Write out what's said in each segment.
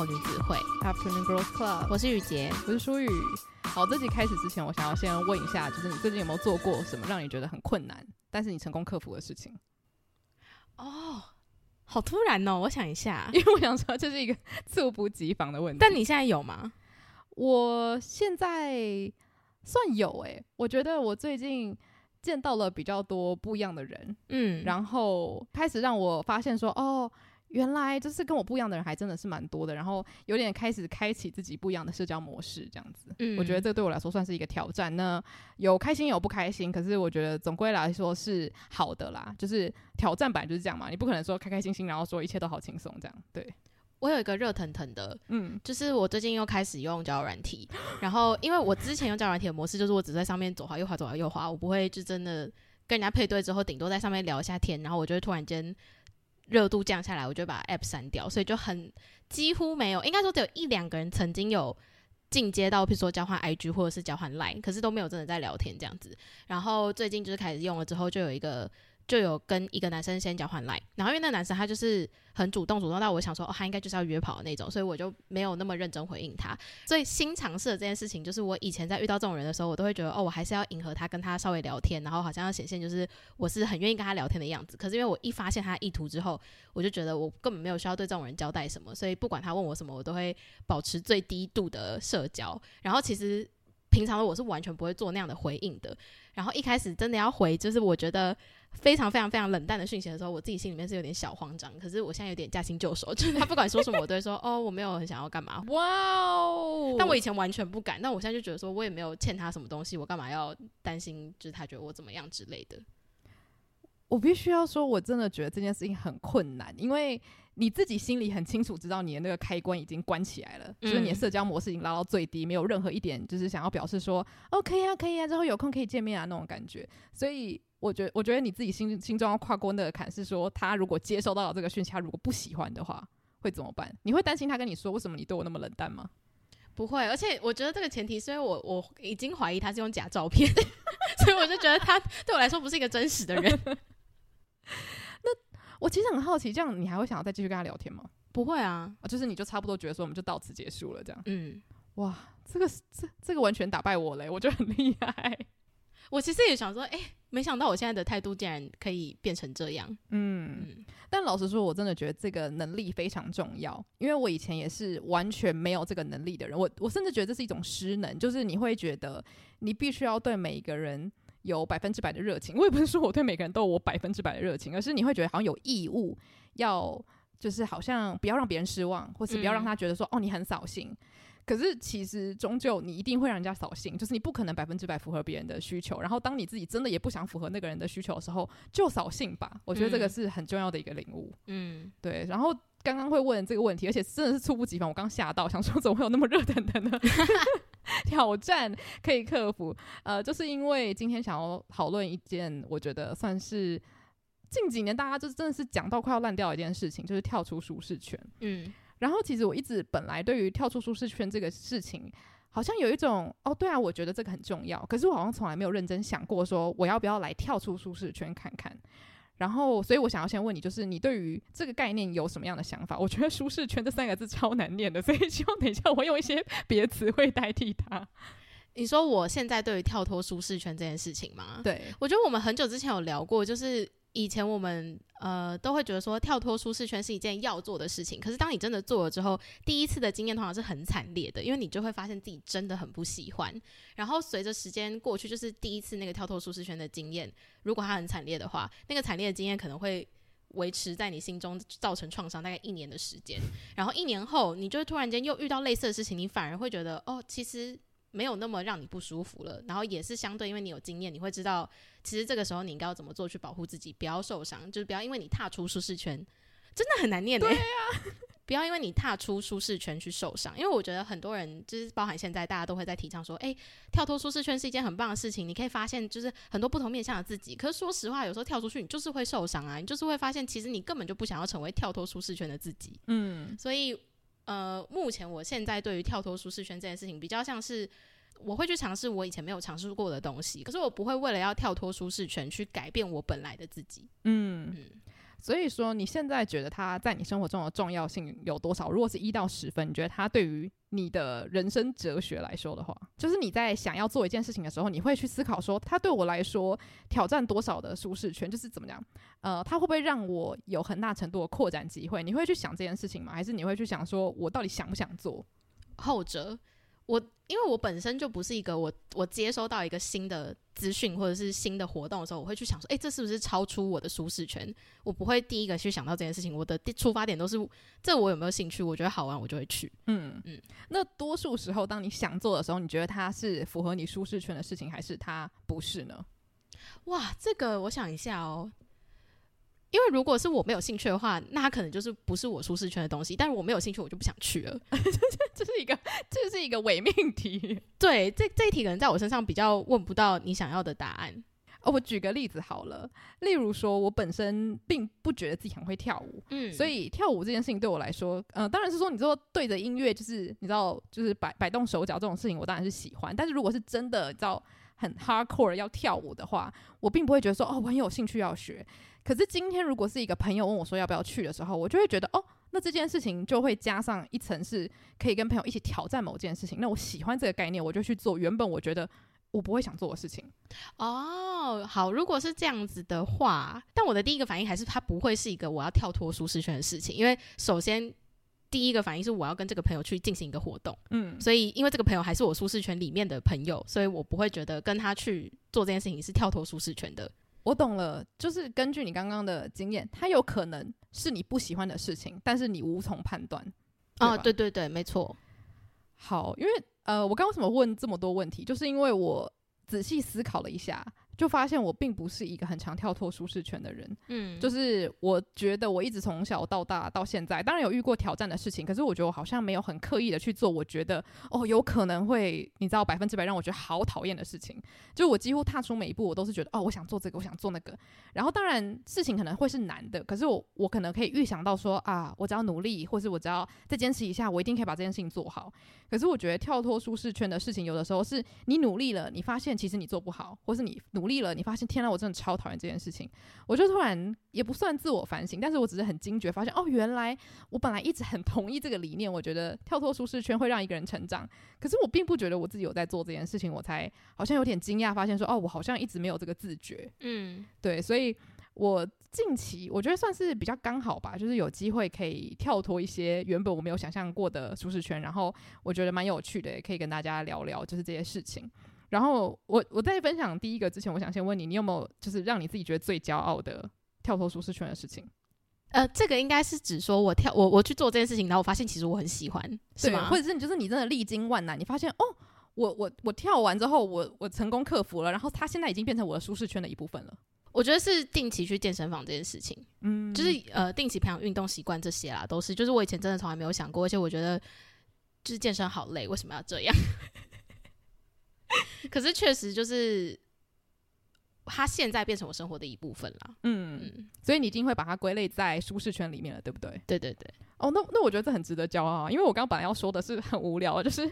后女子会 Afternoon Girls Club。我是雨洁，我是舒雨。好，这集开始之前，我想要先问一下，就是你最近有没有做过什么让你觉得很困难，但是你成功克服的事情？哦，好突然哦！我想一下，因为我想说这是一个猝不及防的问题。但你现在有吗？我现在算有诶、欸，我觉得我最近见到了比较多不一样的人，嗯，然后开始让我发现说，哦。原来就是跟我不一样的人还真的是蛮多的，然后有点开始开启自己不一样的社交模式，这样子。嗯，我觉得这对我来说算是一个挑战。那有开心有不开心，可是我觉得总归来说是好的啦。就是挑战本来就是这样嘛，你不可能说开开心心，然后说一切都好轻松这样。对，我有一个热腾腾的，嗯，就是我最近又开始用交友软体，然后因为我之前用交友软体的模式就是我只在上面左滑右滑左滑右滑，我不会就真的跟人家配对之后，顶多在上面聊一下天，然后我就会突然间。热度降下来，我就把 app 删掉，所以就很几乎没有，应该说只有一两个人曾经有进阶到，譬如说交换 IG 或者是交换 Line，可是都没有真的在聊天这样子。然后最近就是开始用了之后，就有一个。就有跟一个男生先交换 line，然后因为那男生他就是很主动，主动到我想说，哦，他应该就是要约跑的那种，所以我就没有那么认真回应他。所以新尝试的这件事情，就是我以前在遇到这种人的时候，我都会觉得，哦，我还是要迎合他，跟他稍微聊天，然后好像要显现就是我是很愿意跟他聊天的样子。可是因为我一发现他意图之后，我就觉得我根本没有需要对这种人交代什么，所以不管他问我什么，我都会保持最低度的社交。然后其实平常的我是完全不会做那样的回应的。然后一开始真的要回，就是我觉得。非常非常非常冷淡的讯息的时候，我自己心里面是有点小慌张。可是我现在有点驾轻就熟，就是他不管说什么，我都会说哦，我没有很想要干嘛。哇哦！但我以前完全不敢，但我现在就觉得说我也没有欠他什么东西，我干嘛要担心？就是他觉得我怎么样之类的。我必须要说，我真的觉得这件事情很困难，因为你自己心里很清楚，知道你的那个开关已经关起来了，嗯、就是你的社交模式已经拉到最低，没有任何一点就是想要表示说哦，可以啊，可以啊，之后有空可以见面啊那种感觉，所以。我觉得，我觉得你自己心心中要跨过那个坎，是说他如果接收到了这个讯息，他如果不喜欢的话，会怎么办？你会担心他跟你说为什么你对我那么冷淡吗？不会，而且我觉得这个前提是因为我我已经怀疑他是用假照片，所以我就觉得他对我来说不是一个真实的人。那我其实很好奇，这样你还会想要再继续跟他聊天吗？不会啊，就是你就差不多觉得说我们就到此结束了这样。嗯，哇，这个这这个完全打败我嘞，我觉得很厉害。我其实也想说，哎、欸，没想到我现在的态度竟然可以变成这样。嗯，嗯，但老实说，我真的觉得这个能力非常重要，因为我以前也是完全没有这个能力的人。我我甚至觉得这是一种失能，就是你会觉得你必须要对每一个人有百分之百的热情。我也不是说我对每个人都有我百分之百的热情，而是你会觉得好像有义务要，就是好像不要让别人失望，或是不要让他觉得说，嗯、哦，你很扫兴。可是其实终究你一定会让人家扫兴，就是你不可能百分之百符合别人的需求。然后当你自己真的也不想符合那个人的需求的时候，就扫兴吧。我觉得这个是很重要的一个领悟。嗯，对。然后刚刚会问这个问题，而且真的是猝不及防，我刚吓到，想说怎么会有那么热腾腾的 挑战可以克服？呃，就是因为今天想要讨论一件我觉得算是近几年大家就真的是讲到快要烂掉的一件事情，就是跳出舒适圈。嗯。然后其实我一直本来对于跳出舒适圈这个事情，好像有一种哦，对啊，我觉得这个很重要。可是我好像从来没有认真想过说我要不要来跳出舒适圈看看。然后，所以我想要先问你，就是你对于这个概念有什么样的想法？我觉得舒适圈这三个字超难念的，所以希望等一下我用一些别的词汇代替它。你说我现在对于跳脱舒适圈这件事情吗？对，我觉得我们很久之前有聊过，就是以前我们呃都会觉得说跳脱舒适圈是一件要做的事情，可是当你真的做了之后，第一次的经验通常是很惨烈的，因为你就会发现自己真的很不喜欢。然后随着时间过去，就是第一次那个跳脱舒适圈的经验，如果它很惨烈的话，那个惨烈的经验可能会维持在你心中，造成创伤大概一年的时间。然后一年后，你就突然间又遇到类似的事情，你反而会觉得哦，其实。没有那么让你不舒服了，然后也是相对，因为你有经验，你会知道，其实这个时候你应该要怎么做去保护自己，不要受伤，就是不要因为你踏出舒适圈，真的很难念的。对呀、啊，不要因为你踏出舒适圈去受伤，因为我觉得很多人就是包含现在大家都会在提倡说，诶，跳脱舒适圈是一件很棒的事情，你可以发现就是很多不同面向的自己。可是说实话，有时候跳出去你就是会受伤啊，你就是会发现其实你根本就不想要成为跳脱舒适圈的自己。嗯，所以。呃，目前我现在对于跳脱舒适圈这件事情，比较像是我会去尝试我以前没有尝试过的东西，可是我不会为了要跳脱舒适圈去改变我本来的自己。嗯。嗯所以说，你现在觉得它在你生活中的重要性有多少？如果是一到十分，你觉得它对于你的人生哲学来说的话，就是你在想要做一件事情的时候，你会去思考说，它对我来说挑战多少的舒适圈？就是怎么讲？呃，它会不会让我有很大程度的扩展机会？你会去想这件事情吗？还是你会去想说我到底想不想做？后者。我因为我本身就不是一个我我接收到一个新的资讯或者是新的活动的时候，我会去想说，诶，这是不是超出我的舒适圈？我不会第一个去想到这件事情。我的出发点都是这我有没有兴趣？我觉得好玩，我就会去。嗯嗯。那多数时候，当你想做的时候，你觉得它是符合你舒适圈的事情，还是它不是呢？哇，这个我想一下哦。因为如果是我没有兴趣的话，那它可能就是不是我舒适圈的东西。但是我没有兴趣，我就不想去了。这是一个，这是一个伪命题。对，这这一题可能在我身上比较问不到你想要的答案。哦，我举个例子好了，例如说，我本身并不觉得自己很会跳舞，嗯，所以跳舞这件事情对我来说，呃，当然是说，你说对着音乐，就是你知道，就是摆摆动手脚这种事情，我当然是喜欢。但是如果是真的，你知道，很 hardcore 要跳舞的话，我并不会觉得说，哦，我很有兴趣要学。可是今天，如果是一个朋友问我说要不要去的时候，我就会觉得哦，那这件事情就会加上一层，是可以跟朋友一起挑战某件事情。那我喜欢这个概念，我就去做原本我觉得我不会想做的事情。哦，好，如果是这样子的话，但我的第一个反应还是它不会是一个我要跳脱舒适圈的事情，因为首先第一个反应是我要跟这个朋友去进行一个活动，嗯，所以因为这个朋友还是我舒适圈里面的朋友，所以我不会觉得跟他去做这件事情是跳脱舒适圈的。我懂了，就是根据你刚刚的经验，它有可能是你不喜欢的事情，但是你无从判断。啊，对对对，没错。好，因为呃，我刚刚为什么问这么多问题，就是因为我仔细思考了一下。就发现我并不是一个很常跳脱舒适圈的人，嗯，就是我觉得我一直从小到大到现在，当然有遇过挑战的事情，可是我觉得我好像没有很刻意的去做，我觉得哦，有可能会你知道百分之百让我觉得好讨厌的事情，就我几乎踏出每一步，我都是觉得哦，我想做这个，我想做那个，然后当然事情可能会是难的，可是我我可能可以预想到说啊，我只要努力，或是我只要再坚持一下，我一定可以把这件事情做好。可是我觉得跳脱舒适圈的事情，有的时候是你努力了，你发现其实你做不好，或是你努力了，你发现天呐，我真的超讨厌这件事情。我就突然也不算自我反省，但是我只是很惊觉，发现哦，原来我本来一直很同意这个理念，我觉得跳脱舒适圈会让一个人成长。可是我并不觉得我自己有在做这件事情，我才好像有点惊讶，发现说哦，我好像一直没有这个自觉。嗯，对，所以我。近期我觉得算是比较刚好吧，就是有机会可以跳脱一些原本我没有想象过的舒适圈，然后我觉得蛮有趣的，也可以跟大家聊聊就是这些事情。然后我我在分享第一个之前，我想先问你，你有没有就是让你自己觉得最骄傲的跳脱舒适圈的事情？呃，这个应该是指说我跳我我去做这件事情，然后我发现其实我很喜欢，是吗？或者是你就是你真的历经万难，你发现哦，我我我跳完之后，我我成功克服了，然后它现在已经变成我的舒适圈的一部分了。我觉得是定期去健身房这件事情，嗯，就是呃定期培养运动习惯这些啦，都是就是我以前真的从来没有想过，而且我觉得就是健身好累，为什么要这样？可是确实就是。它现在变成我生活的一部分了，嗯，嗯，所以你已经会把它归类在舒适圈里面了，对不对？对对对。哦，那那我觉得这很值得骄傲啊，因为我刚刚本来要说的是很无聊，就是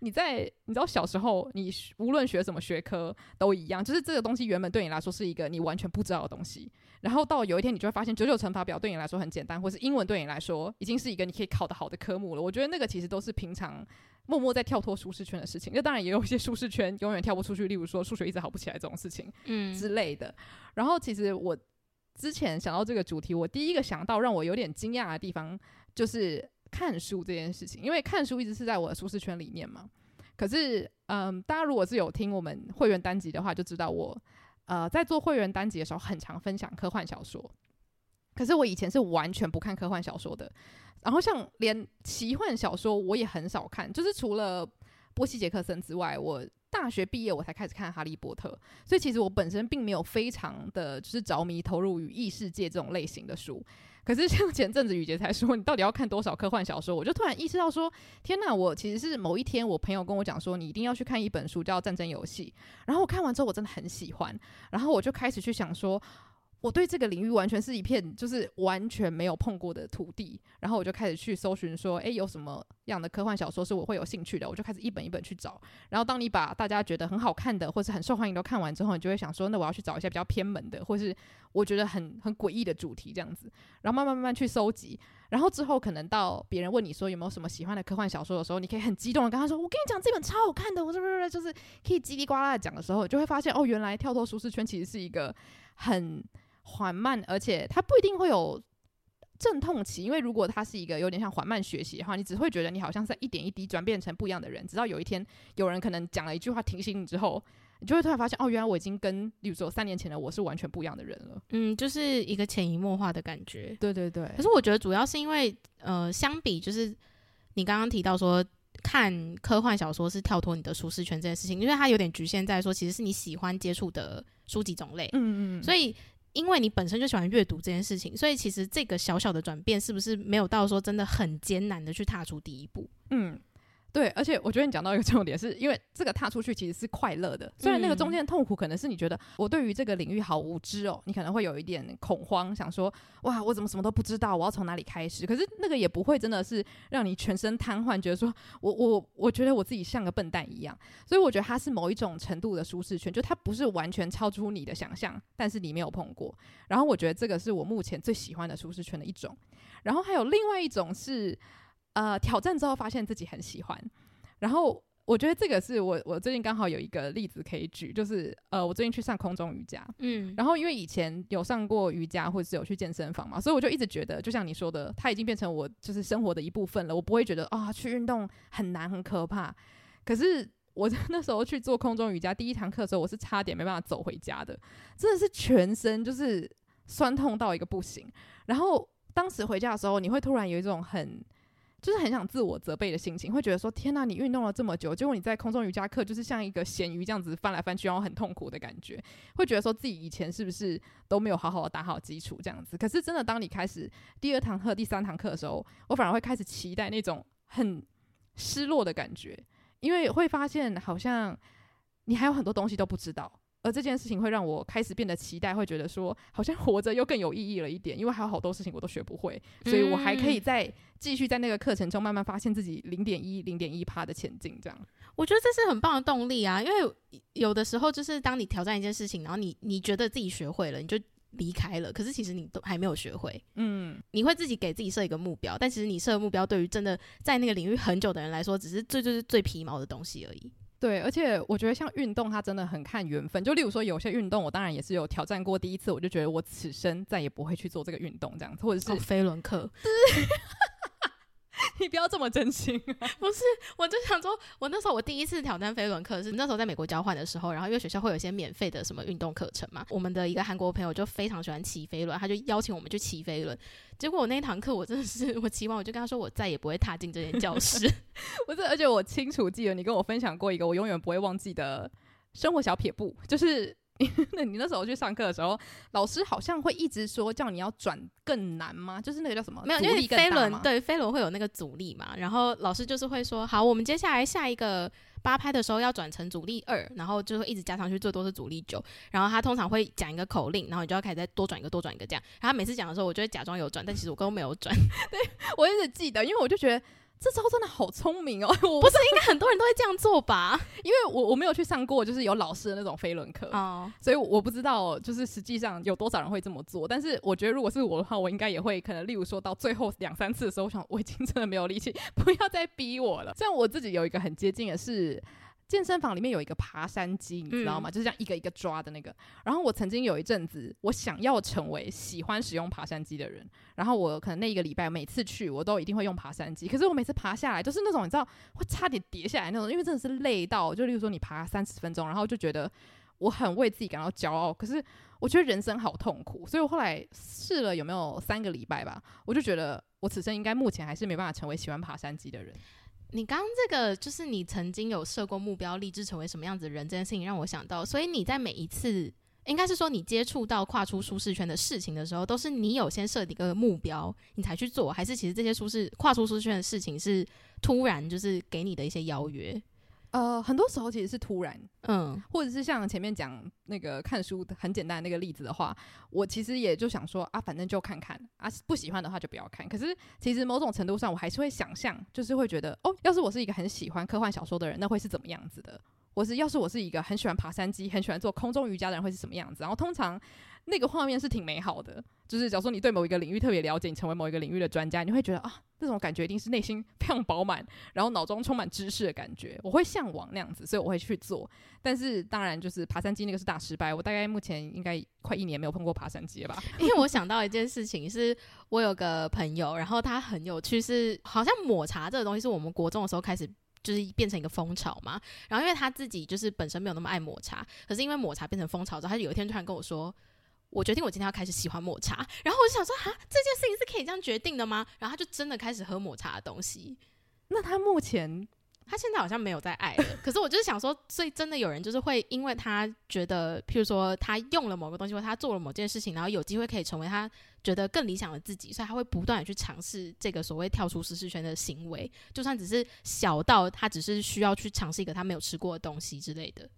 你在你知道小时候，你无论学什么学科都一样，就是这个东西原本对你来说是一个你完全不知道的东西，然后到有一天你就会发现九九乘法表对你来说很简单，或是英文对你来说已经是一个你可以考得好的科目了。我觉得那个其实都是平常。默默在跳脱舒适圈的事情，那当然也有一些舒适圈永远跳不出去，例如说数学一直好不起来这种事情，嗯之类的。然后其实我之前想到这个主题，我第一个想到让我有点惊讶的地方就是看书这件事情，因为看书一直是在我的舒适圈里面嘛。可是，嗯，大家如果是有听我们会员单集的话，就知道我呃在做会员单集的时候，很常分享科幻小说。可是我以前是完全不看科幻小说的，然后像连奇幻小说我也很少看，就是除了波西·杰克森之外，我大学毕业我才开始看《哈利波特》，所以其实我本身并没有非常的就是着迷投入于异世界这种类型的书。可是像前阵子雨杰才说，你到底要看多少科幻小说？我就突然意识到说，天呐，我其实是某一天我朋友跟我讲说，你一定要去看一本书叫《战争游戏》，然后我看完之后我真的很喜欢，然后我就开始去想说。我对这个领域完全是一片就是完全没有碰过的土地，然后我就开始去搜寻说，诶，有什么样的科幻小说是我会有兴趣的？我就开始一本一本去找。然后当你把大家觉得很好看的或是很受欢迎都看完之后，你就会想说，那我要去找一些比较偏门的，或是我觉得很很诡异的主题这样子。然后慢慢慢慢去搜集，然后之后可能到别人问你说有没有什么喜欢的科幻小说的时候，你可以很激动的跟他说，我跟你讲这本超好看的，我是不是就是可以叽里呱啦的讲的时候，就会发现哦，原来跳脱舒适圈其实是一个很。缓慢，而且它不一定会有阵痛期，因为如果它是一个有点像缓慢学习的话，你只会觉得你好像在一点一滴转变成不一样的人，直到有一天有人可能讲了一句话提醒你之后，你就会突然发现，哦，原来我已经跟，例如说三年前的我是完全不一样的人了。嗯，就是一个潜移默化的感觉。对对对。可是我觉得主要是因为，呃，相比就是你刚刚提到说看科幻小说是跳脱你的舒适圈这件事情，因为它有点局限在说，其实是你喜欢接触的书籍种类。嗯嗯。所以。因为你本身就喜欢阅读这件事情，所以其实这个小小的转变是不是没有到说真的很艰难的去踏出第一步？嗯。对，而且我觉得你讲到一个重点是，是因为这个踏出去其实是快乐的，虽然那个中间的痛苦可能是你觉得我对于这个领域好无知哦，你可能会有一点恐慌，想说哇，我怎么什么都不知道，我要从哪里开始？可是那个也不会真的是让你全身瘫痪，觉得说我我我觉得我自己像个笨蛋一样。所以我觉得它是某一种程度的舒适圈，就它不是完全超出你的想象，但是你没有碰过。然后我觉得这个是我目前最喜欢的舒适圈的一种。然后还有另外一种是。呃，挑战之后发现自己很喜欢，然后我觉得这个是我我最近刚好有一个例子可以举，就是呃，我最近去上空中瑜伽，嗯，然后因为以前有上过瑜伽或者是有去健身房嘛，所以我就一直觉得，就像你说的，它已经变成我就是生活的一部分了，我不会觉得啊去运动很难很可怕。可是我 那时候去做空中瑜伽第一堂课的时候，我是差点没办法走回家的，真的是全身就是酸痛到一个不行。然后当时回家的时候，你会突然有一种很就是很想自我责备的心情，会觉得说：天哪，你运动了这么久，结果你在空中瑜伽课就是像一个咸鱼这样子翻来翻去，然后很痛苦的感觉，会觉得说自己以前是不是都没有好好的打好基础这样子。可是真的，当你开始第二堂课、第三堂课的时候，我反而会开始期待那种很失落的感觉，因为会发现好像你还有很多东西都不知道。而这件事情会让我开始变得期待，会觉得说好像活着又更有意义了一点，因为还有好多事情我都学不会，所以我还可以再继续在那个课程中慢慢发现自己零点一、零点一趴的前进。这样，我觉得这是很棒的动力啊！因为有的时候就是当你挑战一件事情，然后你你觉得自己学会了，你就离开了，可是其实你都还没有学会。嗯，你会自己给自己设一个目标，但其实你设的目标对于真的在那个领域很久的人来说，只是最最最最皮毛的东西而已。对，而且我觉得像运动，它真的很看缘分。就例如说，有些运动我当然也是有挑战过，第一次我就觉得我此生再也不会去做这个运动，这样子，或者是、哦、飞轮课。你不要这么真心啊！不是，我就想说，我那时候我第一次挑战飞轮课是那时候在美国交换的时候，然后因为学校会有一些免费的什么运动课程嘛，我们的一个韩国朋友就非常喜欢骑飞轮，他就邀请我们去骑飞轮。结果我那一堂课我真的是我骑完我就跟他说，我再也不会踏进这间教室。不是，而且我清楚记得你跟我分享过一个我永远不会忘记的生活小撇步，就是。那你那时候去上课的时候，老师好像会一直说叫你要转更难吗？就是那个叫什么？没有，因为飞轮对飞轮会有那个阻力嘛。然后老师就是会说，好，我们接下来下一个八拍的时候要转成阻力二，然后就会一直加上去，最多是阻力九。然后他通常会讲一个口令，然后你就要开始再多转一个，多转一个这样。然后他每次讲的时候，我就会假装有转，但其实我根本没有转。对，我一直记得，因为我就觉得。这招真的好聪明哦！我不是应该很多人都会这样做吧？因为我我没有去上过，就是有老师的那种飞轮课，oh. 所以我不知道就是实际上有多少人会这么做。但是我觉得如果是我的话，我应该也会可能，例如说到最后两三次的时候，我想我已经真的没有力气，不要再逼我了。这样我自己有一个很接近的是，健身房里面有一个爬山机，你知道吗？嗯、就是这样一个一个抓的那个。然后我曾经有一阵子，我想要成为喜欢使用爬山机的人。然后我可能那一个礼拜每次去，我都一定会用爬山机。可是我每次爬下来，就是那种你知道会差点跌下来那种，因为真的是累到，就例如说你爬三十分钟，然后就觉得我很为自己感到骄傲。可是我觉得人生好痛苦，所以我后来试了有没有三个礼拜吧，我就觉得我此生应该目前还是没办法成为喜欢爬山机的人。你刚刚这个就是你曾经有设过目标，立志成为什么样子的人，这件事情让我想到，所以你在每一次，应该是说你接触到跨出舒适圈的事情的时候，都是你有先设定一个目标，你才去做，还是其实这些舒适跨出舒适圈的事情是突然就是给你的一些邀约？呃，很多时候其实是突然，嗯，或者是像前面讲那个看书很简单的那个例子的话，我其实也就想说啊，反正就看看啊，不喜欢的话就不要看。可是其实某种程度上，我还是会想象，就是会觉得哦，要是我是一个很喜欢科幻小说的人，那会是怎么样子的？或是要是我是一个很喜欢爬山机、很喜欢做空中瑜伽的人，会是什么样子？然后通常。那个画面是挺美好的，就是假如说你对某一个领域特别了解，你成为某一个领域的专家，你会觉得啊，这种感觉一定是内心 非常饱满，然后脑中充满知识的感觉。我会向往那样子，所以我会去做。但是当然，就是爬山机那个是大失败。我大概目前应该快一年没有碰过爬山机了吧？因为我想到一件事情，是我有个朋友，然后他很有趣，是好像抹茶这个东西是我们国中的时候开始就是变成一个风潮嘛。然后因为他自己就是本身没有那么爱抹茶，可是因为抹茶变成风潮之后，他有一天突然跟我说。我决定，我今天要开始喜欢抹茶。然后我就想说，哈，这件事情是可以这样决定的吗？然后他就真的开始喝抹茶的东西。那他目前，他现在好像没有在爱了。可是我就是想说，所以真的有人就是会因为他觉得，譬如说他用了某个东西，或他做了某件事情，然后有机会可以成为他觉得更理想的自己，所以他会不断的去尝试这个所谓跳出舒适圈的行为，就算只是小到他只是需要去尝试一个他没有吃过的东西之类的。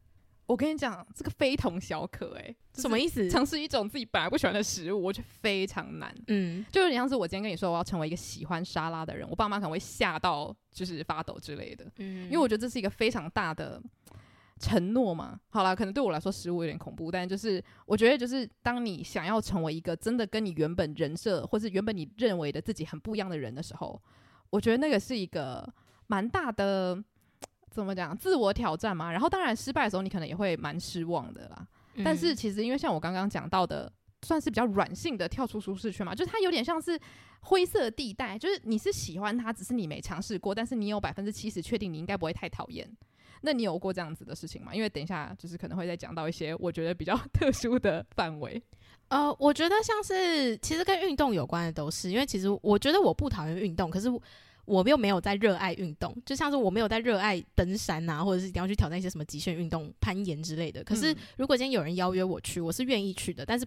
我跟你讲，这个非同小可哎、欸，什么意思？尝试一种自己本来不喜欢的食物，我觉得非常难。嗯，就有点像是我今天跟你说我要成为一个喜欢沙拉的人，我爸妈可能会吓到，就是发抖之类的。嗯，因为我觉得这是一个非常大的承诺嘛。好啦，可能对我来说食物有点恐怖，但就是我觉得，就是当你想要成为一个真的跟你原本人设，或是原本你认为的自己很不一样的人的时候，我觉得那个是一个蛮大的。怎么讲？自我挑战嘛。然后当然失败的时候，你可能也会蛮失望的啦。嗯、但是其实因为像我刚刚讲到的，算是比较软性的跳出舒适圈嘛，就是它有点像是灰色地带，就是你是喜欢它，只是你没尝试过，但是你有百分之七十确定你应该不会太讨厌。那你有过这样子的事情吗？因为等一下就是可能会再讲到一些我觉得比较 特殊的范围。呃，我觉得像是其实跟运动有关的都是，因为其实我觉得我不讨厌运动，可是。我又没有在热爱运动，就像是我没有在热爱登山啊，或者是一定要去挑战一些什么极限运动、攀岩之类的。可是如果今天有人邀约我去，我是愿意去的。但是，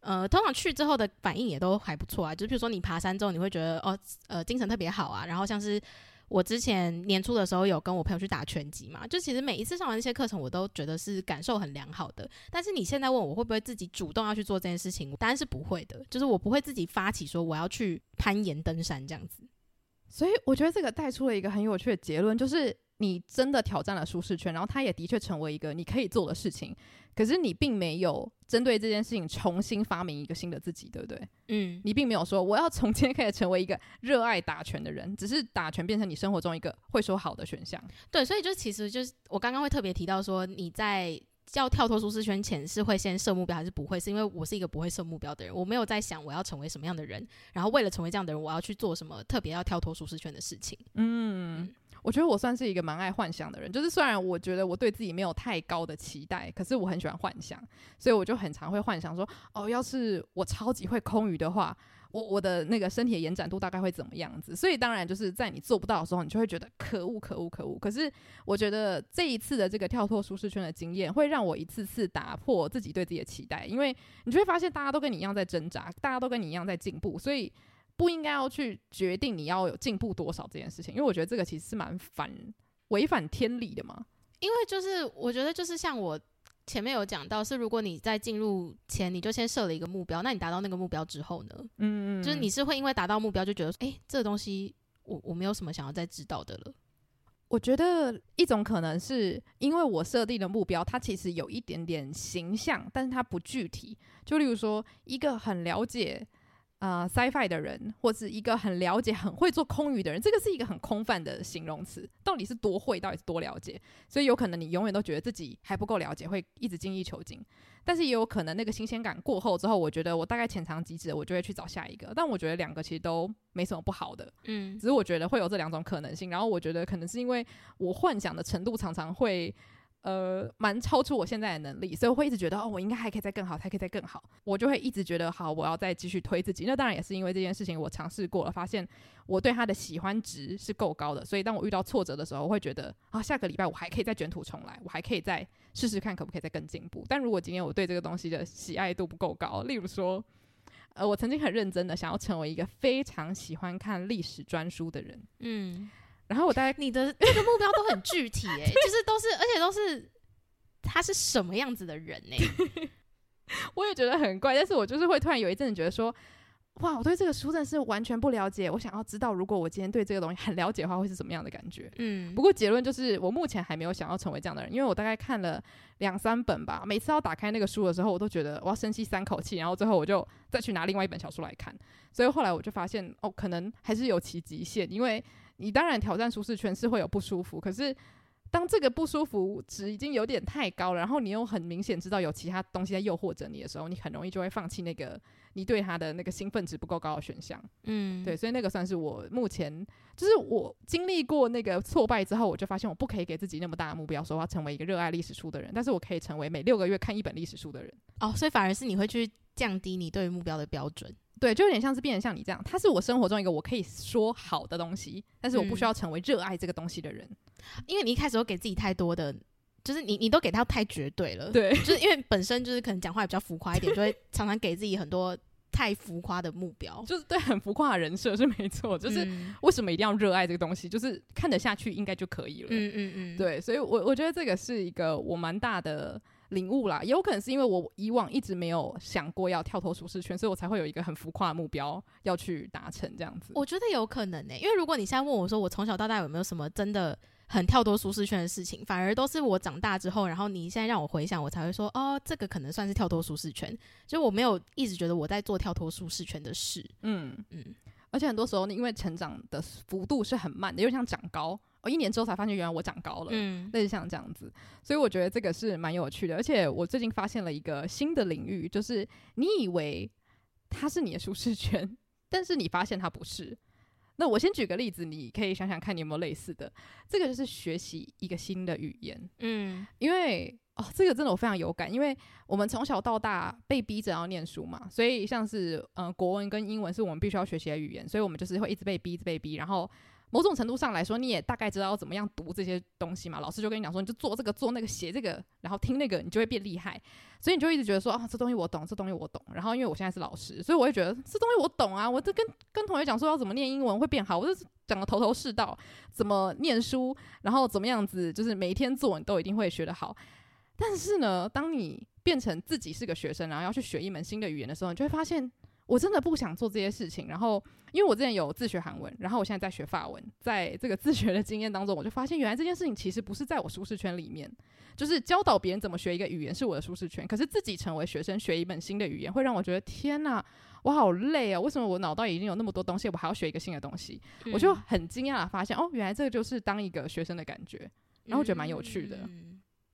呃，通常去之后的反应也都还不错啊。就比如说你爬山之后，你会觉得哦，呃，精神特别好啊。然后像是我之前年初的时候有跟我朋友去打拳击嘛，就其实每一次上完那些课程，我都觉得是感受很良好的。但是你现在问我会不会自己主动要去做这件事情，当然是不会的。就是我不会自己发起说我要去攀岩、登山这样子。所以我觉得这个带出了一个很有趣的结论，就是你真的挑战了舒适圈，然后它也的确成为一个你可以做的事情。可是你并没有针对这件事情重新发明一个新的自己，对不对？嗯，你并没有说我要从今天开始成为一个热爱打拳的人，只是打拳变成你生活中一个会说好的选项。对，所以就其实就是我刚刚会特别提到说你在。要跳脱舒适圈前是会先设目标还是不会？是因为我是一个不会设目标的人，我没有在想我要成为什么样的人，然后为了成为这样的人，我要去做什么特别要跳脱舒适圈的事情。嗯，嗯，我觉得我算是一个蛮爱幻想的人，就是虽然我觉得我对自己没有太高的期待，可是我很喜欢幻想，所以我就很常会幻想说，哦，要是我超级会空余的话。我我的那个身体的延展度大概会怎么样子？所以当然就是在你做不到的时候，你就会觉得可恶可恶可恶。可是我觉得这一次的这个跳脱舒适圈的经验，会让我一次次打破自己对自己的期待，因为你就会发现大家都跟你一样在挣扎，大家都跟你一样在进步，所以不应该要去决定你要有进步多少这件事情，因为我觉得这个其实是蛮反违反天理的嘛。因为就是我觉得就是像我。前面有讲到，是如果你在进入前你就先设了一个目标，那你达到那个目标之后呢？嗯嗯，就是你是会因为达到目标就觉得，哎、欸，这个东西我我没有什么想要再知道的了。我觉得一种可能是因为我设定的目标，它其实有一点点形象，但是它不具体。就例如说，一个很了解呃，sci-fi 的人，或是一个很了解、很会做空余的人，这个是一个很空泛的形容词。到底是多会，到底是多了解？所以有可能你永远都觉得自己还不够了解，会一直精益求精。但是也有可能那个新鲜感过后之后，我觉得我大概浅尝即止，我就会去找下一个。但我觉得两个其实都没什么不好的，嗯，只是我觉得会有这两种可能性。然后我觉得可能是因为我幻想的程度常常会。呃，蛮超出我现在的能力，所以我会一直觉得哦，我应该还可以再更好，还可以再更好。我就会一直觉得好，我要再继续推自己。那当然也是因为这件事情，我尝试过了，发现我对他的喜欢值是够高的。所以当我遇到挫折的时候，我会觉得啊，下个礼拜我还可以再卷土重来，我还可以再试试看可不可以再更进步。但如果今天我对这个东西的喜爱度不够高，例如说，呃，我曾经很认真的想要成为一个非常喜欢看历史专书的人，嗯。然后我大概你的 那个目标都很具体诶、欸，就是都是，而且都是他是什么样子的人呢、欸？我也觉得很怪，但是我就是会突然有一阵子觉得说，哇，我对这个书真的是完全不了解，我想要知道，如果我今天对这个东西很了解的话，会是什么样的感觉？嗯，不过结论就是，我目前还没有想要成为这样的人，因为我大概看了两三本吧，每次要打开那个书的时候，我都觉得我要深吸三口气，然后最后我就再去拿另外一本小说来看，所以后来我就发现，哦，可能还是有其极限，因为。你当然挑战舒适圈是会有不舒服，可是当这个不舒服值已经有点太高了，然后你又很明显知道有其他东西在诱惑着你的时候，你很容易就会放弃那个你对他的那个兴奋值不够高的选项。嗯，对，所以那个算是我目前就是我经历过那个挫败之后，我就发现我不可以给自己那么大的目标，说我要成为一个热爱历史书的人，但是我可以成为每六个月看一本历史书的人。哦，所以反而是你会去降低你对于目标的标准。对，就有点像是变成像你这样，它是我生活中一个我可以说好的东西，但是我不需要成为热爱这个东西的人，嗯，因为你一开始都给自己太多的，就是你你都给他太绝对了，对，就是因为本身就是可能讲话也比较浮夸一点，就会常常给自己很多太浮夸的目标，就是对很浮夸的人设是没错，就是为什么一定要热爱这个东西，就是看得下去应该就可以了，嗯嗯嗯，对，所以我我觉得这个是一个我蛮大的。领悟啦，也有可能是因为我以往一直没有想过要跳脱舒适圈，所以我才会有一个很浮夸的目标要去达成这样子。我觉得有可能呢、欸，因为如果你现在问我说我从小到大有没有什么真的很跳脱舒适圈的事情，反而都是我长大之后，然后你现在让我回想，我才会说哦，这个可能算是跳脱舒适圈。就我没有一直觉得我在做跳脱舒适圈的事。嗯嗯，而且很多时候，你因为成长的幅度是很慢的，又像长高。我一年之后才发现，原来我长高了，嗯，类似像这样子，所以我觉得这个是蛮有趣的。而且我最近发现了一个新的领域，就是你以为它是你的舒适圈，但是你发现它不是。那我先举个例子，你可以想想看你有没有类似的。这个就是学习一个新的语言，嗯，因为哦，这个真的我非常有感，因为我们从小到大被逼着要念书嘛，所以像是嗯、国文跟英文是我们必须要学习的语言，所以我们就是会一直被逼，一直被逼，然后。某种程度上来说，你也大概知道要怎么样读这些东西嘛。老师就跟你讲说，你就做这个，做那个，写这个，然后听那个，你就会变厉害。所以你就一直觉得说啊，这东西我懂，这东西我懂。然后因为我现在是老师，所以我会觉得这东西我懂啊。我就跟跟同学讲说要怎么念英文会变好，我就讲得头头是道。怎么念书，然后怎么样子，就是每一天做你都一定会学得好。但是呢，当你变成自己是个学生，然后要去学一门新的语言的时候，你就会发现。我真的不想做这些事情，然后因为我之前有自学韩文，然后我现在在学法文，在这个自学的经验当中，我就发现原来这件事情其实不是在我舒适圈里面，就是教导别人怎么学一个语言是我的舒适圈，可是自己成为学生学一门新的语言，会让我觉得天哪，我好累啊！为什么我脑袋已经有那么多东西，我还要学一个新的东西？嗯、我就很惊讶的发现，哦，原来这个就是当一个学生的感觉，然后我觉得蛮有趣的。嗯、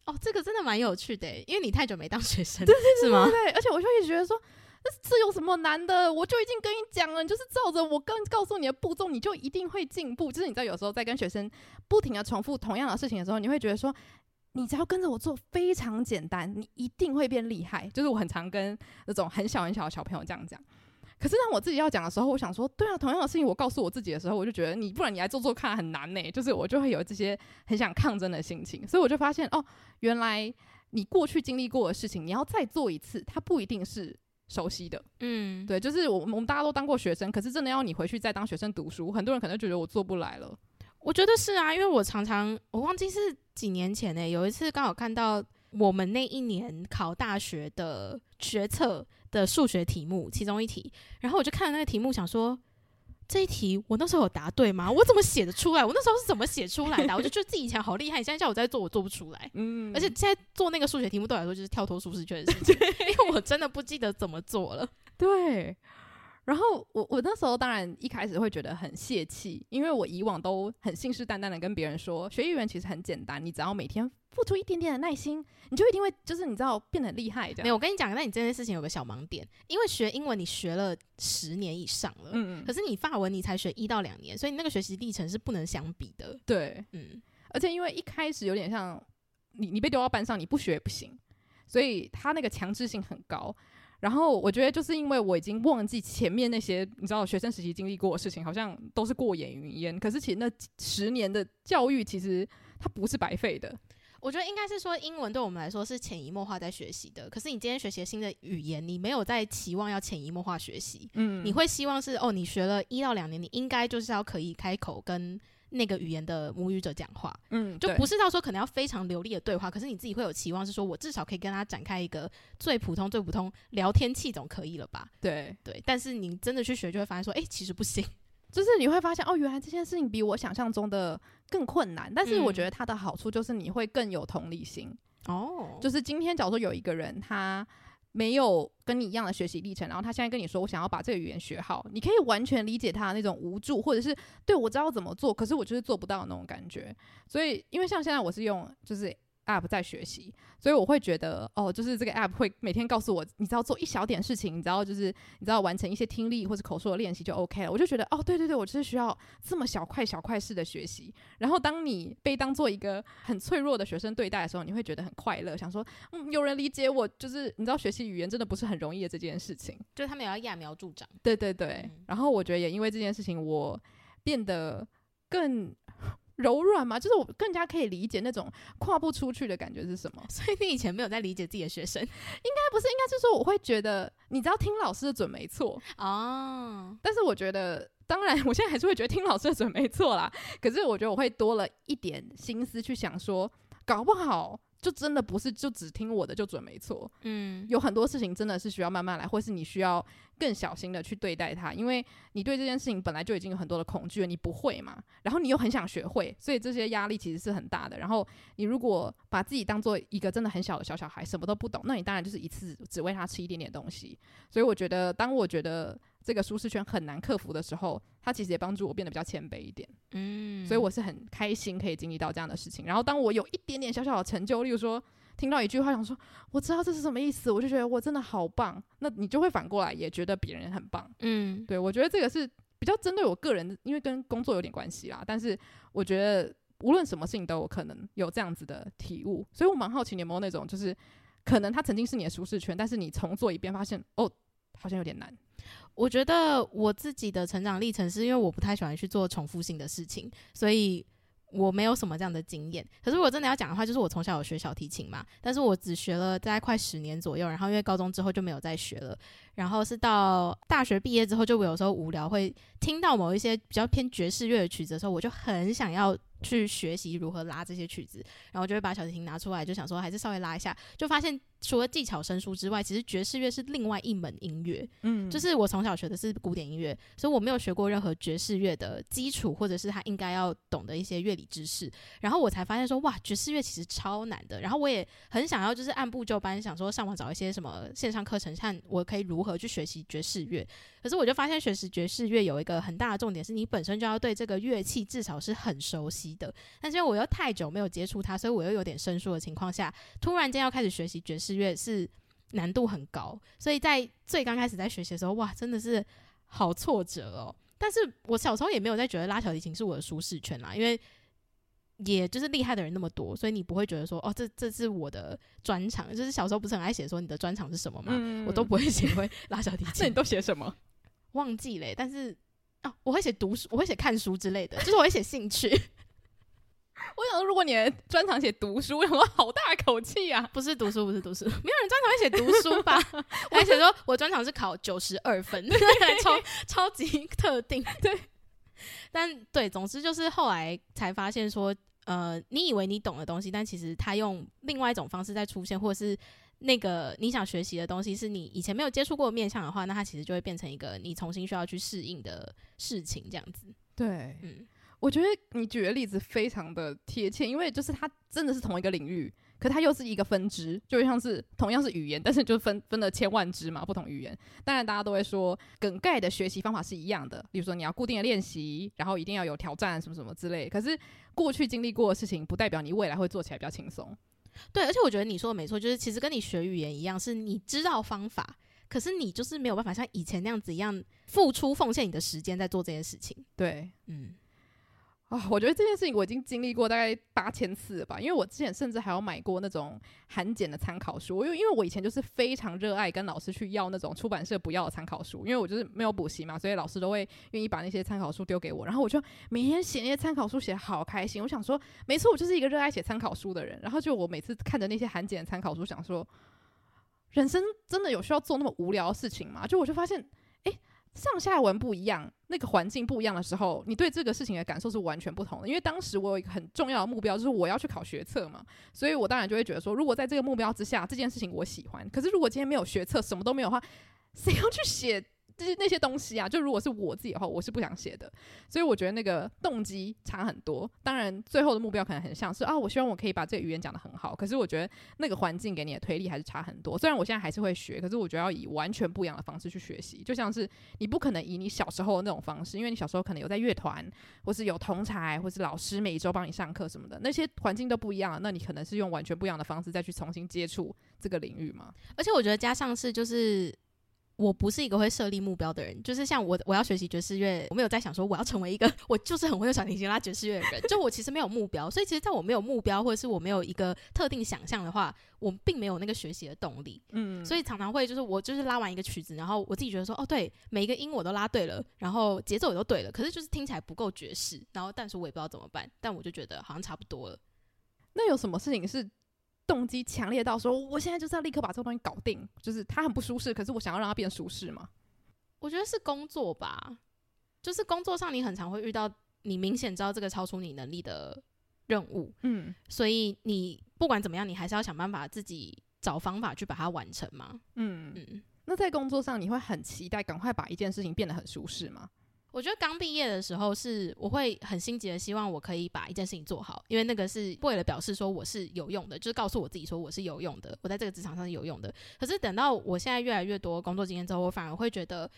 哦，这个真的蛮有趣的，因为你太久没当学生，对对对，是吗？对，而且我就一直觉得说。这有什么难的？我就已经跟你讲了，你就是照着我刚告诉你的步骤，你就一定会进步。就是你知道，有时候在跟学生不停的重复同样的事情的时候，你会觉得说，你只要跟着我做，非常简单，你一定会变厉害。就是我很常跟那种很小很小的小朋友这样讲。可是当我自己要讲的时候，我想说，对啊，同样的事情我告诉我自己的时候，我就觉得你不然你来做做看，很难呢。就是我就会有这些很想抗争的心情。所以我就发现，哦，原来你过去经历过的事情，你要再做一次，它不一定是。熟悉的，嗯，对，就是我我们大家都当过学生，可是真的要你回去再当学生读书，很多人可能觉得我做不来了。我觉得是啊，因为我常常我忘记是几年前呢、欸，有一次刚好看到我们那一年考大学的学测的数学题目其中一题，然后我就看了那个题目，想说。这一题我那时候有答对吗？我怎么写的出来？我那时候是怎么写出来的？我就觉得自己以前好厉害，你现在叫我再做，我做不出来。嗯，而且现在做那个数学题目对我来说就是跳脱舒适圈的事情，因为我真的不记得怎么做了。对，然后我我那时候当然一开始会觉得很泄气，因为我以往都很信誓旦旦的跟别人说，学语言其实很简单，你只要每天付出一点点的耐心，你就一定会就是你知道变得很厉害这样。没有，我跟你讲，那你这件事情有个小盲点，因为学英文你学了十年以上了，嗯嗯，可是你法文你才学一到两年，所以你那个学习历程是不能相比的。对，嗯，而且因为一开始有点像你你被丢到班上，你不学也不行，所以他那个强制性很高。然后我觉得，就是因为我已经忘记前面那些你知道学生时期经历过的事情，好像都是过眼云烟。可是其实那十年的教育，其实它不是白费的。我觉得应该是说，英文对我们来说是潜移默化在学习的。可是你今天学习新的语言，你没有在期望要潜移默化学习。嗯，你会希望是哦，你学了一到两年，你应该就是要可以开口跟。那个语言的母语者讲话，嗯，就不是到说可能要非常流利的对话，可是你自己会有期望，是说我至少可以跟他展开一个最普通、最普通聊天气总可以了吧？对对，但是你真的去学，就会发现说，哎、欸，其实不行，就是你会发现哦，原来这件事情比我想象中的更困难。但是我觉得它的好处就是你会更有同理心哦，就是今天假如说有一个人他。没有跟你一样的学习历程，然后他现在跟你说，我想要把这个语言学好，你可以完全理解他的那种无助，或者是对我知道怎么做，可是我就是做不到那种感觉。所以，因为像现在我是用就是。App 在学习，所以我会觉得哦，就是这个 app 会每天告诉我，你只要做一小点事情，你知道就是你知道完成一些听力或者口说的练习就 OK 了。我就觉得哦，对对对，我就是需要这么小块小块式的学习。然后当你被当做一个很脆弱的学生对待的时候，你会觉得很快乐，想说嗯，有人理解我，就是你知道学习语言真的不是很容易的这件事情。就是他们也要揠苗助长。对对对。嗯。然后我觉得也因为这件事情，我变得更。柔软嘛，就是我更加可以理解那种跨不出去的感觉是什么。所以你以前没有在理解自己的学生，应该不是，应该是说我会觉得，你知道听老师的准没错哦。但是我觉得，当然我现在还是会觉得听老师的准没错啦。可是我觉得我会多了一点心思去想说，搞不好。就真的不是就只听我的就准没错，嗯，有很多事情真的是需要慢慢来，或是你需要更小心的去对待它，因为你对这件事情本来就已经有很多的恐惧了，你不会嘛，然后你又很想学会，所以这些压力其实是很大的。然后你如果把自己当做一个真的很小的小小孩，什么都不懂，那你当然就是一次只喂他吃一点点东西。所以我觉得，当我觉得。这个舒适圈很难克服的时候，它其实也帮助我变得比较谦卑一点。嗯，所以我是很开心可以经历到这样的事情。然后当我有一点点小小的成就，例如说听到一句话，想说我知道这是什么意思，我就觉得我真的好棒。那你就会反过来也觉得别人很棒。嗯，对，我觉得这个是比较针对我个人的，因为跟工作有点关系啦。但是我觉得无论什么事情都有可能有这样子的体悟。所以我蛮好奇你有没有那种，就是可能他曾经是你的舒适圈，但是你重做一遍，发现哦，好像有点难。我觉得我自己的成长历程是因为我不太喜欢去做重复性的事情，所以我没有什么这样的经验。可是我真的要讲的话，就是我从小有学小提琴嘛，但是我只学了大概快十年左右，然后因为高中之后就没有再学了。然后是到大学毕业之后，就我有时候无聊会听到某一些比较偏爵士乐的曲子的时候，我就很想要。去学习如何拉这些曲子，然后就会把小提琴拿出来，就想说还是稍微拉一下，就发现除了技巧生疏之外，其实爵士乐是另外一门音乐。嗯，就是我从小学的是古典音乐，所以我没有学过任何爵士乐的基础，或者是他应该要懂的一些乐理知识。然后我才发现说，哇，爵士乐其实超难的。然后我也很想要，就是按部就班，想说上网找一些什么线上课程，看我可以如如何去学习爵士乐。可是我就发现，学习爵士乐有一个很大的重点，是你本身就要对这个乐器至少是很熟悉的，但是我又太久没有接触它，所以我又有点生疏的情况下，突然间要开始学习爵士乐是难度很高，所以在最刚开始在学习的时候，哇，真的是好挫折哦。但是我小时候也没有在觉得拉小提琴是我的舒适圈啦，因为也就是厉害的人那么多，所以你不会觉得说哦，这这是我的专长。就是小时候不是很爱写说你的专长是什么吗？嗯、我都不会写会拉小提 琴。那你都写什么？忘记了，但是哦，我会写读书，我会写看书之类的，就是我会写兴趣。我想说，如果你的专长写读书，我想说好大口气啊！不是读书，不是读书，没有人专长会写读书吧？我还写说我专长是考九十二分，超超级特定。对，但对，总之就是后来才发现说，呃，你以为你懂的东西，但其实他用另外一种方式在出现，或者是那个你想学习的东西是你以前没有接触过的面向的话，那它其实就会变成一个你重新需要去适应的事情，这样子。对，嗯。我觉得你举的例子非常的贴切，因为就是它真的是同一个领域，可它又是一个分支，就像是同样是语言，但是就分分了千万支嘛，不同语言。当然大家都会说梗概的学习方法是一样的，比如说你要固定的练习，然后一定要有挑战什么什么之类。可是过去经历过的事情，不代表你未来会做起来比较轻松。对，而且我觉得你说的没错，就是其实跟你学语言一样，是你知道方法，可是你就是没有办法像以前那样子一样付出奉献你的时间在做这件事情。对，嗯。啊、我觉得这件事情我已经经历过大概八千次了吧，因为我之前甚至还有买过那种函检的参考书，因为因为我以前就是非常热爱跟老师去要那种出版社不要的参考书，因为我就是没有补习嘛，所以老师都会愿意把那些参考书丢给我，然后我就每天写那些参考书，写好开心。我想说，没错，我就是一个热爱写参考书的人。然后就我每次看着那些函检的参考书，想说，人生真的有需要做那么无聊的事情吗？就我就发现，上下文不一样，那个环境不一样的时候，你对这个事情的感受是完全不同的。因为当时我有一个很重要的目标，就是我要去考学测嘛，所以我当然就会觉得说，如果在这个目标之下，这件事情我喜欢。可是如果今天没有学测，什么都没有的话，谁要去写？就是那些东西啊，就如果是我自己的话，我是不想写的。所以我觉得那个动机差很多。当然，最后的目标可能很像是啊，我希望我可以把这语言讲得很好。可是我觉得那个环境给你的推力还是差很多。虽然我现在还是会学，可是我觉得要以完全不一样的方式去学习。就像是你不可能以你小时候的那种方式，因为你小时候可能有在乐团，或是有同才，或是老师每一周帮你上课什么的，那些环境都不一样。那你可能是用完全不一样的方式再去重新接触这个领域嘛？而且我觉得加上是就是。我不是一个会设立目标的人，就是像我，我要学习爵士乐，我没有在想说我要成为一个我就是很会用小提琴拉爵士乐的人，就我其实没有目标，所以其实在我没有目标或者是我没有一个特定想象的话，我并没有那个学习的动力。嗯，所以常常会就是我就是拉完一个曲子，然后我自己觉得说哦对，每一个音我都拉对了，然后节奏也都对了，可是就是听起来不够爵士，然后但是我也不知道怎么办，但我就觉得好像差不多了。那有什么事情是？动机强烈到说，我现在就是要立刻把这个东西搞定，就是他很不舒适，可是我想要让他变舒适嘛。我觉得是工作吧，就是工作上你很常会遇到你明显知道这个超出你能力的任务，嗯，所以你不管怎么样，你还是要想办法自己找方法去把它完成嘛。嗯嗯，那在工作上你会很期待赶快把一件事情变得很舒适吗？我觉得刚毕业的时候是，我会很心急的希望我可以把一件事情做好，因为那个是为了表示说我是有用的，就是告诉我自己说我是有用的，我在这个职场上是有用的。可是等到我现在越来越多工作经验之后，我反而会觉得，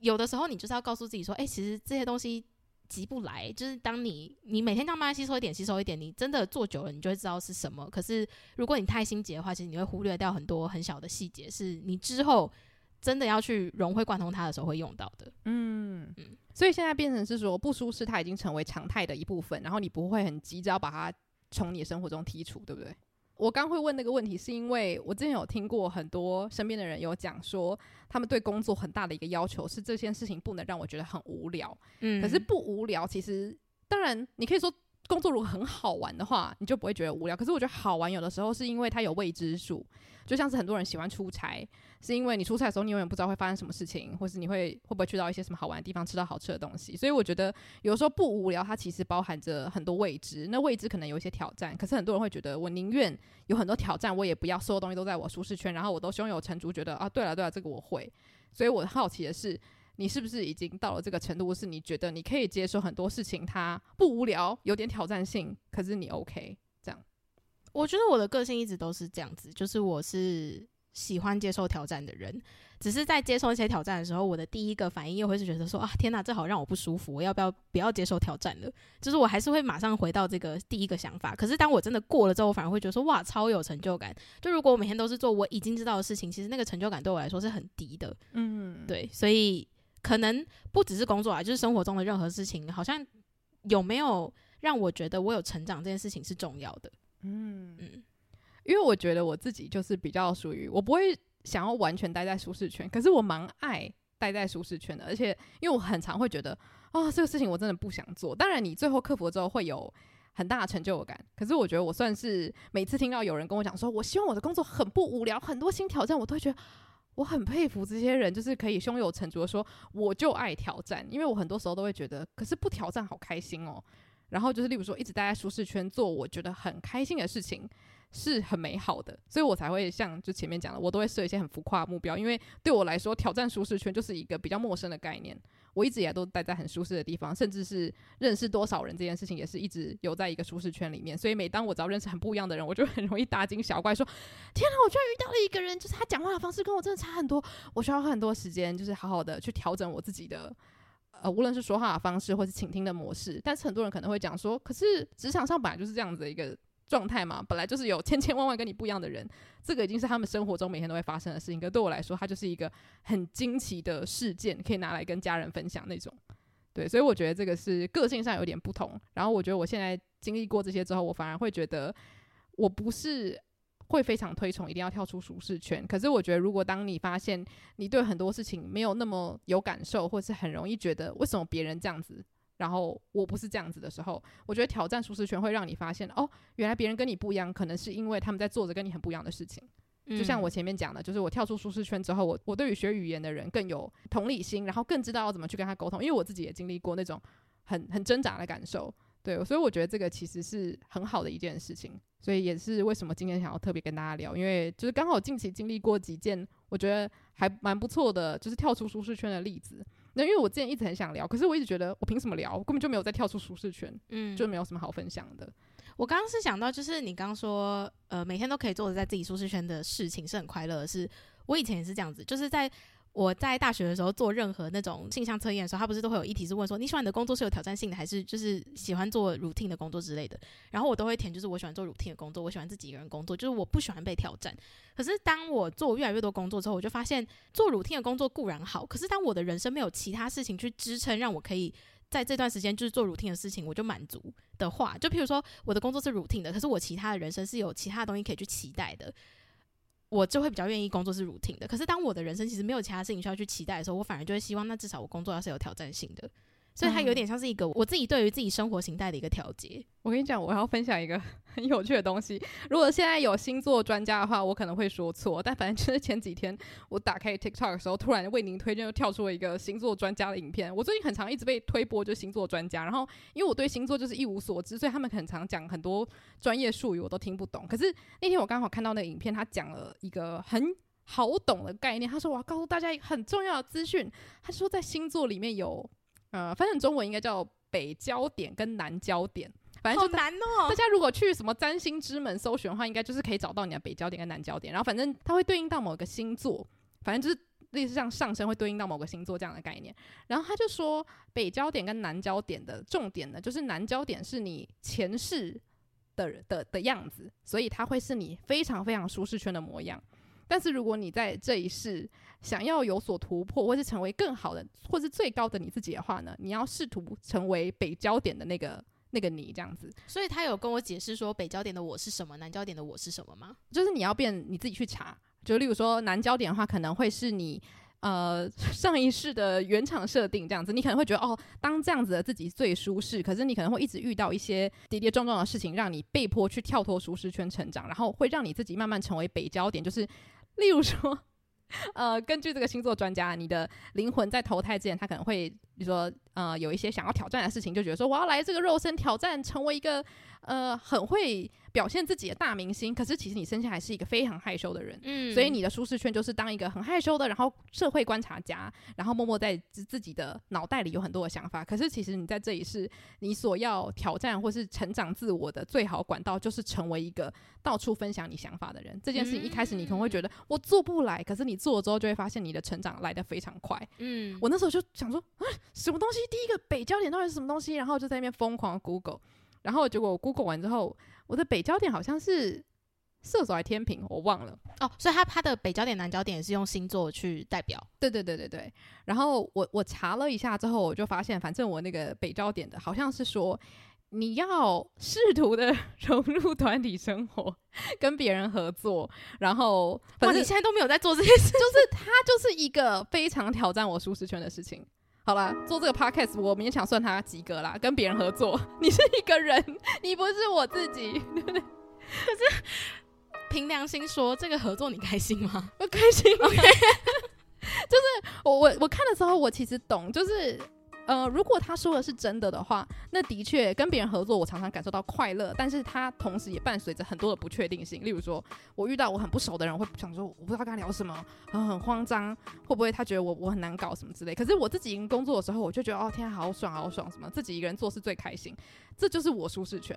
有的时候你就是要告诉自己说，哎、其实这些东西急不来，就是当你你每天慢慢吸收一点，吸收一点，你真的做久了，你就会知道是什么。可是如果你太心急的话，其实你会忽略掉很多很小的细节，是你之后真的要去融会贯通它的时候会用到的。嗯嗯。所以现在变成是说不舒适，它已经成为常态的一部分，然后你不会很急着要把它从你的生活中剔除，对不对？我刚会问那个问题，是因为我之前有听过很多身边的人有讲说，他们对工作很大的一个要求是这件事情不能让我觉得很无聊。嗯，可是不无聊，其实当然你可以说。工作如果很好玩的话，你就不会觉得无聊。可是我觉得好玩有的时候是因为它有未知数，就像是很多人喜欢出差，是因为你出差的时候你永远不知道会发生什么事情，或是你会会不会去到一些什么好玩的地方，吃到好吃的东西。所以我觉得有时候不无聊，它其实包含着很多未知。那未知可能有一些挑战，可是很多人会觉得我宁愿有很多挑战，我也不要所有东西都在我舒适圈，然后我都胸有成竹，觉得啊，对了对了，这个我会。所以我好奇的是。你是不是已经到了这个程度？是你觉得你可以接受很多事情，它不无聊，有点挑战性，可是你 OK 这样？我觉得我的个性一直都是这样子，就是我是喜欢接受挑战的人。只是在接受一些挑战的时候，我的第一个反应又会是觉得说啊，天哪，这好让我不舒服，我要不要不要接受挑战了？就是我还是会马上回到这个第一个想法。可是当我真的过了之后，我反而会觉得说哇，超有成就感。就如果我每天都是做我已经知道的事情，其实那个成就感对我来说是很低的。嗯，对，所以。可能不只是工作啊，就是生活中的任何事情，好像有没有让我觉得我有成长这件事情是重要的。嗯嗯，因为我觉得我自己就是比较属于我不会想要完全待在舒适圈，可是我蛮爱待在舒适圈的，而且因为我很常会觉得啊、哦，这个事情我真的不想做。当然，你最后克服了之后会有很大的成就感，可是我觉得我算是每次听到有人跟我讲说，我希望我的工作很不无聊，很多新挑战，我都会觉得。我很佩服这些人，就是可以胸有成竹的说，我就爱挑战，因为我很多时候都会觉得，可是不挑战好开心哦。然后就是例如说，一直待在舒适圈做我觉得很开心的事情，是很美好的，所以我才会像就前面讲的，我都会设一些很浮夸的目标，因为对我来说，挑战舒适圈就是一个比较陌生的概念。我一直也都待在很舒适的地方，甚至是认识多少人这件事情，也是一直有在一个舒适圈里面。所以每当我只要认识很不一样的人，我就很容易大惊小怪，说：“天哪，我居然遇到了一个人，就是他讲话的方式跟我真的差很多。”我需要很多时间，就是好好的去调整我自己的，呃，无论是说话的方式，或是倾听的模式。但是很多人可能会讲说：“可是职场上本来就是这样子的一个。”状态嘛，本来就是有千千万万跟你不一样的人，这个已经是他们生活中每天都会发生的事情。可对我来说，它就是一个很惊奇的事件，可以拿来跟家人分享那种。对，所以我觉得这个是个性上有点不同。然后我觉得我现在经历过这些之后，我反而会觉得我不是会非常推崇一定要跳出舒适圈。可是我觉得，如果当你发现你对很多事情没有那么有感受，或是很容易觉得为什么别人这样子。然后我不是这样子的时候，我觉得挑战舒适圈会让你发现，哦，原来别人跟你不一样，可能是因为他们在做着跟你很不一样的事情。嗯。就像我前面讲的，就是我跳出舒适圈之后，我我对于学语言的人更有同理心，然后更知道要怎么去跟他沟通，因为我自己也经历过那种很很挣扎的感受。对，所以我觉得这个其实是很好的一件事情。所以也是为什么今天想要特别跟大家聊，因为就是刚好近期经历过几件我觉得还蛮不错的，就是跳出舒适圈的例子。那因为我之前一直很想聊，可是我一直觉得我凭什么聊？我根本就没有再跳出舒适圈，嗯，就没有什么好分享的。我刚刚是想到，就是你刚刚说，呃，每天都可以做的在自己舒适圈的事情是很快乐的事。我以前也是这样子，就是在。我在大学的时候做任何那种性向测验的时候，他不是都会有议题是问说，你喜欢你的工作是有挑战性的，还是就是喜欢做 routine 的工作之类的？然后我都会填，就是我喜欢做 routine 的工作，我喜欢自己一个人工作，就是我不喜欢被挑战。可是当我做越来越多工作之后，我就发现做 routine 的工作固然好，可是当我的人生没有其他事情去支撑，让我可以在这段时间就是做 routine 的事情，我就满足的话，就譬如说我的工作是 routine 的，可是我其他的人生是有其他的东西可以去期待的。我就会比较愿意工作是 routine 的，可是当我的人生其实没有其他事情需要去期待的时候，我反而就会希望，那至少我工作要是有挑战性的。所以它有点像是一个我自己对于自己生活形态的一个调节。我跟你讲，我要分享一个 很有趣的东西。如果现在有星座专家的话，我可能会说错，但反正就是前几天我打开 TikTok 的时候，突然为您推荐又跳出了一个星座专家的影片。我最近很常一直被推播就是星座专家，然后因为我对星座就是一无所知，所以他们很常讲很多专业术语我都听不懂。可是那天我刚好看到那个影片，他讲了一个很好懂的概念。他说我要告诉大家一个很重要的资讯，他说在星座里面有。呃，反正中文应该叫北焦点跟南焦点，反正就难哦。大家如果去什么占星之门搜寻的话，应该就是可以找到你的北焦点跟南焦点。然后反正它会对应到某个星座，反正就是类似像上升会对应到某个星座这样的概念。然后他就说，北焦点跟南焦点的重点呢，就是南焦点是你前世的的的样子，所以它会是你非常非常舒适圈的模样。但是如果你在这一世想要有所突破，或是成为更好的，或是最高的你自己的话呢，你要试图成为北焦点的那个那个你这样子。所以他有跟我解释说，北焦点的我是什么，南焦点的我是什么吗？就是你要变你自己去查。就例如说，南焦点的话，可能会是你呃 上一世的原厂设定这样子。你可能会觉得哦，当这样子的自己最舒适，可是你可能会一直遇到一些跌跌撞撞的事情，让你被迫去跳脱舒适圈成长，然后会让你自己慢慢成为北焦点，就是。例如说，呃，根据这个星座专家，你的灵魂在投胎之前，他可能会，比如说，呃，有一些想要挑战的事情，就觉得说，我要来这个肉身挑战，成为一个，呃，很会。表现自己的大明星，可是其实你生下来是一个非常害羞的人，嗯，所以你的舒适圈就是当一个很害羞的，然后社会观察家，然后默默在自自己的脑袋里有很多的想法。可是其实你在这里是你所要挑战或是成长自我的最好管道，就是成为一个到处分享你想法的人。这件事情一开始你可能会觉得我做不来，可是你做了之后就会发现你的成长来得非常快。嗯，我那时候就想说啊，什么东西？第一个北焦点到底是什么东西？然后就在那边疯狂 Google，然后结果我 Google 完之后。我的北焦点好像是射手还天平，我忘了哦。所以他他的北焦点、南焦点也是用星座去代表。对对对对对。然后我我查了一下之后，我就发现，反正我那个北焦点的好像是说，你要试图的融入团体生活，跟别人合作。然后，反正你现在都没有在做这件事，就是他就是一个非常挑战我舒适圈的事情。好啦，做这个 podcast 我勉强算他及格啦。跟别人合作，你是一个人，你不是我自己，对不对？可是凭良心说，这个合作你开心吗？我开心。OK，就是我我我看的时候，我其实懂，就是呃，如果他说的是真的的话，那的确跟别人合作，我常常感受到快乐，但是他同时也伴随着很多的不确定性。例如说，我遇到我很不熟的人，我会想说，我不知道跟他聊什么，很很慌张，会不会他觉得我我很难搞什么之类。可是我自己一个人工作的时候，我就觉得哦，天，好爽，好爽，什么自己一个人做事最开心，这就是我舒适圈。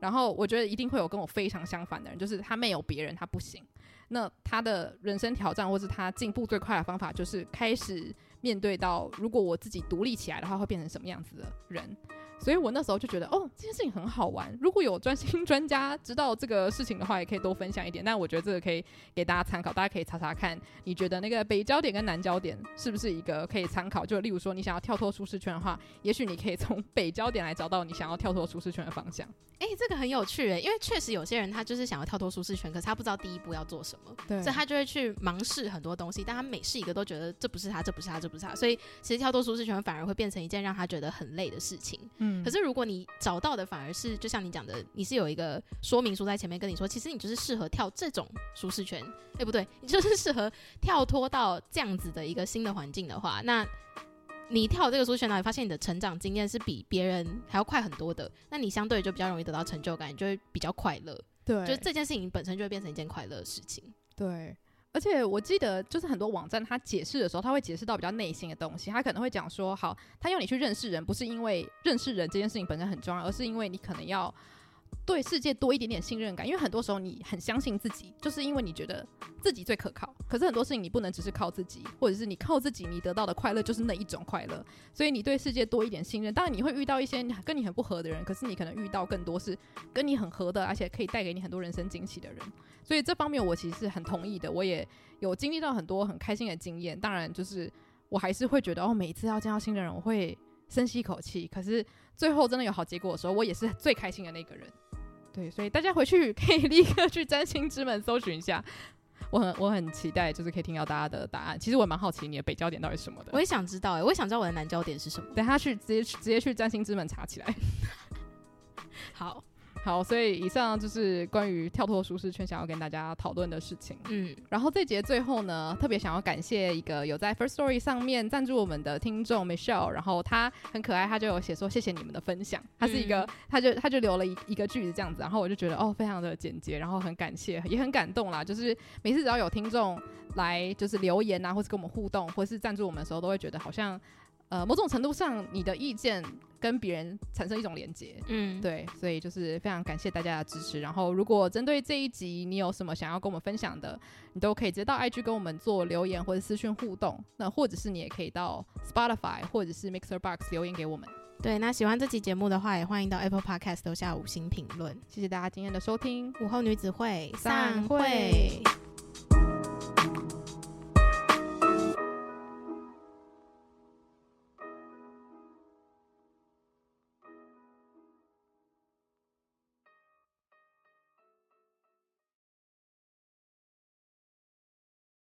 然后我觉得一定会有跟我非常相反的人，就是他没有别人，他不行。那他的人生挑战，或是他进步最快的方法，就是开始面对到，如果我自己独立起来的话，会变成什么样子的人。所以我那时候就觉得，哦，这件事情很好玩。如果有专心 专家知道这个事情的话，也可以多分享一点。但我觉得这个可以给大家参考，大家可以查查看，你觉得那个北焦点跟南焦点是不是一个可以参考？就例如说，你想要跳脱舒适圈的话，也许你可以从 北焦点来找到你想要跳脱舒适圈的方向。哎、欸，这个很有趣诶，因为确实有些人他就是想要跳脱舒适圈，可是他不知道第一步要做什么，对，所以他就会去盲试很多东西，但他每试一个都觉得这不是他，这不是他，这不是他，所以其实跳脱舒适圈反而会变成一件让他觉得很累的事情。嗯，可是如果你找到的反而是，就像你讲的，你是有一个说明书在前面跟你说，其实你就是适合跳这种舒适圈，哎、欸，不对，你就是适合跳脱到这样子的一个新的环境的话，那你跳这个舒适圈，你发现你的成长经验是比别人还要快很多的，那你相对就比较容易得到成就感，你就会比较快乐。对，就这件事情本身就会变成一件快乐的事情。对。而且我记得，就是很多网站他解释的时候，他会解释到比较内心的东西。他可能会讲说，好，他要你去认识人，不是因为认识人这件事情本身很重要，而是因为你可能要对世界多一点点信任感。因为很多时候你很相信自己，就是因为你觉得自己最可靠。可是很多事情你不能只是靠自己，或者是你靠自己，你得到的快乐就是那一种快乐。所以你对世界多一点信任，当然你会遇到一些跟你很不合的人，可是你可能遇到更多是跟你很合的，而且可以带给你很多人生惊喜的人。所以这方面我其实是很同意的，我也有经历到很多很开心的经验。当然，就是我还是会觉得哦，每一次要见到新的人，我会深吸一口气。可是最后真的有好结果的时候，我也是最开心的那个人。对，所以大家回去可以立刻去占星之门搜寻一下。我很我很期待，就是可以听到大家的答案。其实我蛮好奇你的北焦点到底是什么的。我也想知道，哎，我也想知道我的南焦点是什么。等下去直接直接去占星之门查起来。好。好，所以以上就是关于跳脱舒适圈想要跟大家讨论的事情。嗯，然后这节最后呢，特别想要感谢一个有在 First Story 上面赞助我们的听众 Michelle，然后他很可爱，他就有写说谢谢你们的分享。他是一个，嗯、他就他就留了一一个句子这样子，然后我就觉得哦，非常的简洁，然后很感谢，也很感动啦。就是每次只要有听众来就是留言啊，或是跟我们互动，或是赞助我们的时候，都会觉得好像。呃，某种程度上，你的意见跟别人产生一种连接，嗯，对，所以就是非常感谢大家的支持。然后，如果针对这一集你有什么想要跟我们分享的，你都可以直接到 IG 跟我们做留言或者私讯互动。那或者是你也可以到 Spotify 或者是 Mixer Box 留言给我们。对，那喜欢这期节目的话，也欢迎到 Apple Podcast 留下五星评论。谢谢大家今天的收听，午后女子会散会。